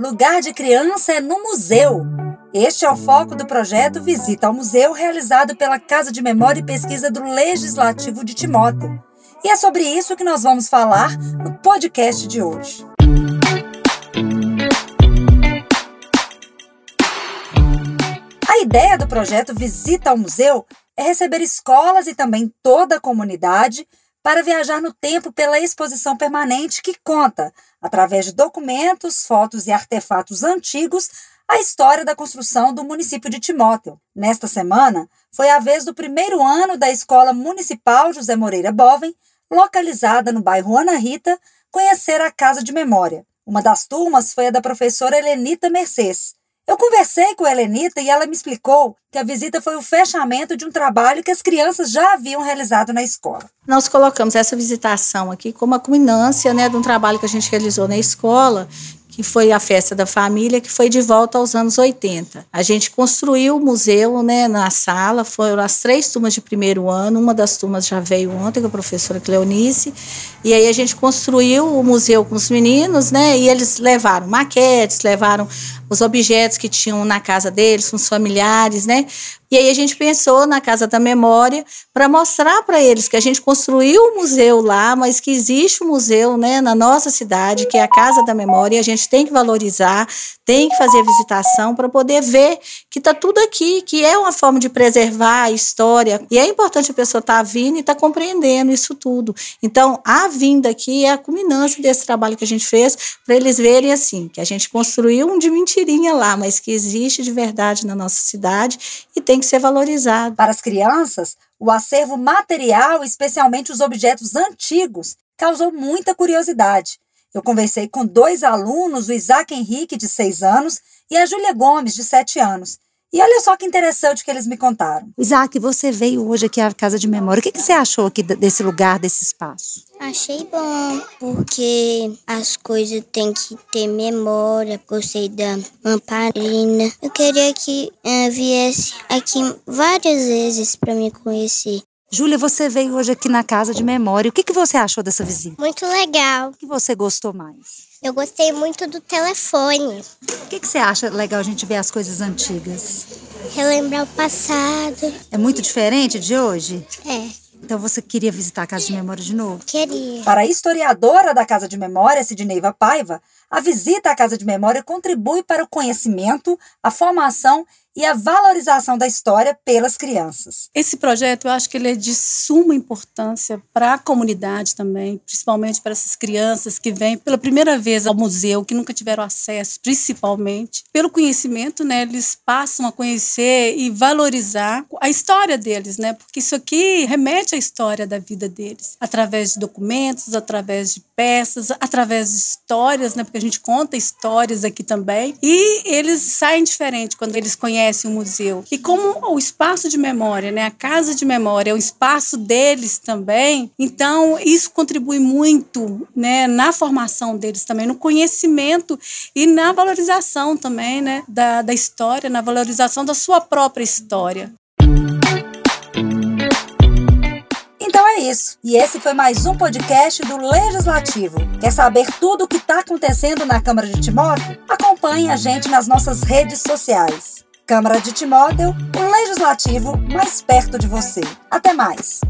Lugar de criança é no museu. Este é o foco do projeto Visita ao Museu, realizado pela Casa de Memória e Pesquisa do Legislativo de Timóteo. E é sobre isso que nós vamos falar no podcast de hoje. A ideia do projeto Visita ao Museu é receber escolas e também toda a comunidade para viajar no tempo pela exposição permanente que conta, através de documentos, fotos e artefatos antigos, a história da construção do município de Timóteo. Nesta semana, foi a vez do primeiro ano da Escola Municipal José Moreira Bovem, localizada no bairro Ana Rita, conhecer a Casa de Memória. Uma das turmas foi a da professora Helenita Mercedes, eu conversei com a Helenita e ela me explicou que a visita foi o fechamento de um trabalho que as crianças já haviam realizado na escola. Nós colocamos essa visitação aqui como a culminância né, de um trabalho que a gente realizou na escola, que foi a festa da família, que foi de volta aos anos 80. A gente construiu o museu né, na sala, foram as três turmas de primeiro ano, uma das turmas já veio ontem, com a professora Cleonice, e aí a gente construiu o museu com os meninos, né, e eles levaram maquetes, levaram os objetos que tinham na casa deles, com os familiares, né? E aí a gente pensou na Casa da Memória para mostrar para eles que a gente construiu o um museu lá, mas que existe um museu, né, na nossa cidade, que é a Casa da Memória, e a gente tem que valorizar, tem que fazer visitação para poder ver que está tudo aqui, que é uma forma de preservar a história. E é importante a pessoa estar tá vindo e estar tá compreendendo isso tudo. Então, a vinda aqui é a culminância desse trabalho que a gente fez para eles verem assim, que a gente construiu um de mentirinha lá, mas que existe de verdade na nossa cidade e tem que ser valorizado. Para as crianças, o acervo material, especialmente os objetos antigos, causou muita curiosidade. Eu conversei com dois alunos, o Isaac Henrique, de 6 anos, e a Júlia Gomes, de 7 anos. E olha só que interessante que eles me contaram. Isaac, você veio hoje aqui à Casa de Memória. O que, que você achou aqui desse lugar, desse espaço? Achei bom, porque as coisas têm que ter memória. Gostei da lamparina. Eu queria que uh, viesse aqui várias vezes para me conhecer. Júlia, você veio hoje aqui na Casa de Memória. O que, que você achou dessa visita? Muito legal. O que você gostou mais? Eu gostei muito do telefone. O que, que você acha legal a gente ver as coisas antigas? Relembrar o passado. É muito diferente de hoje? É. Então você queria visitar a Casa de Memória de novo? Queria. Para a historiadora da Casa de Memória, Sidneiva Paiva, a visita à Casa de Memória contribui para o conhecimento, a formação e a valorização da história pelas crianças. Esse projeto eu acho que ele é de suma importância para a comunidade também, principalmente para essas crianças que vêm pela primeira vez ao museu, que nunca tiveram acesso, principalmente pelo conhecimento, né? Eles passam a conhecer e valorizar a história deles, né? Porque isso aqui remete à história da vida deles, através de documentos, através de peças, através de histórias, né? Porque a gente conta histórias aqui também e eles saem diferente quando eles conhecem conhece o museu. E como o espaço de memória, né, a casa de memória, é o espaço deles também, então isso contribui muito né, na formação deles também, no conhecimento e na valorização também né, da, da história, na valorização da sua própria história. Então é isso. E esse foi mais um podcast do Legislativo. Quer saber tudo o que está acontecendo na Câmara de Timóteo? Acompanhe a gente nas nossas redes sociais. Câmara de Timóteo, o legislativo mais perto de você. Até mais!